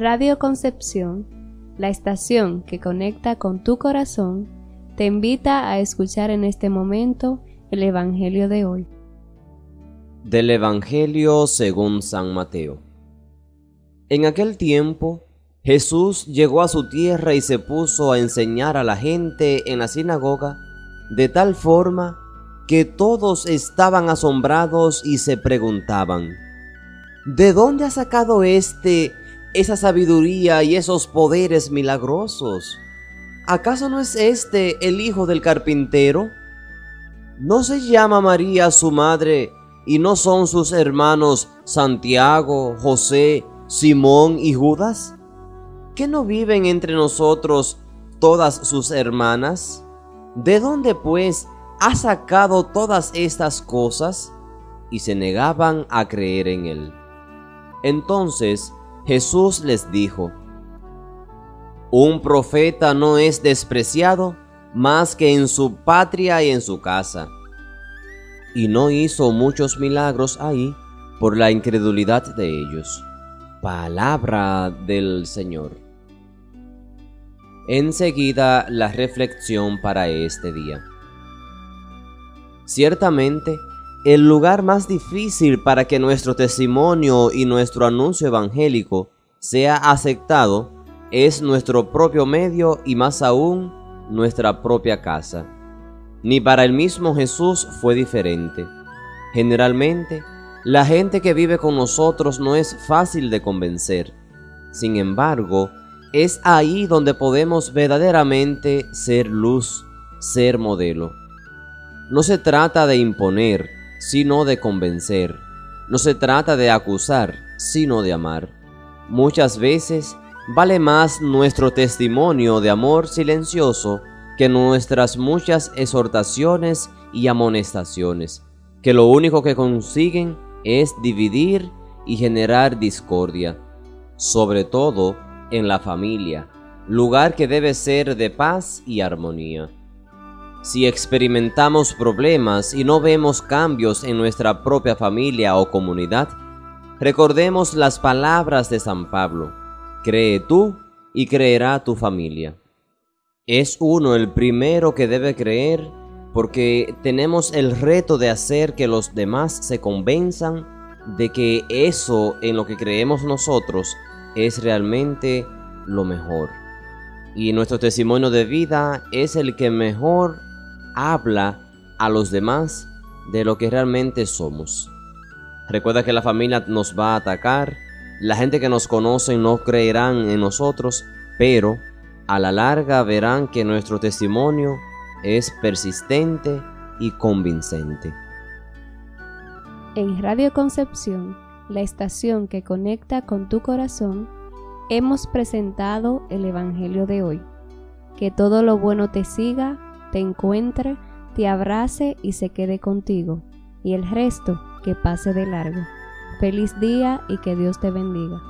Radio Concepción, la estación que conecta con tu corazón, te invita a escuchar en este momento el Evangelio de hoy. Del Evangelio según San Mateo. En aquel tiempo, Jesús llegó a su tierra y se puso a enseñar a la gente en la sinagoga de tal forma que todos estaban asombrados y se preguntaban, ¿de dónde ha sacado éste esa sabiduría y esos poderes milagrosos? ¿Acaso no es este el hijo del carpintero? ¿No se llama María su madre y no son sus hermanos Santiago, José, Simón y Judas? ¿Qué no viven entre nosotros todas sus hermanas? ¿De dónde pues ha sacado todas estas cosas? Y se negaban a creer en él. Entonces Jesús les dijo, Un profeta no es despreciado más que en su patria y en su casa. Y no hizo muchos milagros ahí por la incredulidad de ellos. Palabra del Señor. Enseguida la reflexión para este día. Ciertamente, el lugar más difícil para que nuestro testimonio y nuestro anuncio evangélico sea aceptado es nuestro propio medio y más aún nuestra propia casa. Ni para el mismo Jesús fue diferente. Generalmente, la gente que vive con nosotros no es fácil de convencer. Sin embargo, es ahí donde podemos verdaderamente ser luz, ser modelo. No se trata de imponer, sino de convencer. No se trata de acusar, sino de amar. Muchas veces vale más nuestro testimonio de amor silencioso que nuestras muchas exhortaciones y amonestaciones, que lo único que consiguen es dividir y generar discordia, sobre todo en la familia, lugar que debe ser de paz y armonía. Si experimentamos problemas y no vemos cambios en nuestra propia familia o comunidad, recordemos las palabras de San Pablo. Cree tú y creerá tu familia. Es uno el primero que debe creer porque tenemos el reto de hacer que los demás se convenzan de que eso en lo que creemos nosotros es realmente lo mejor. Y nuestro testimonio de vida es el que mejor habla a los demás de lo que realmente somos. Recuerda que la familia nos va a atacar, la gente que nos conoce no creerán en nosotros, pero a la larga verán que nuestro testimonio es persistente y convincente. En Radio Concepción, la estación que conecta con tu corazón, hemos presentado el Evangelio de hoy. Que todo lo bueno te siga te encuentre, te abrace y se quede contigo, y el resto que pase de largo. Feliz día y que Dios te bendiga.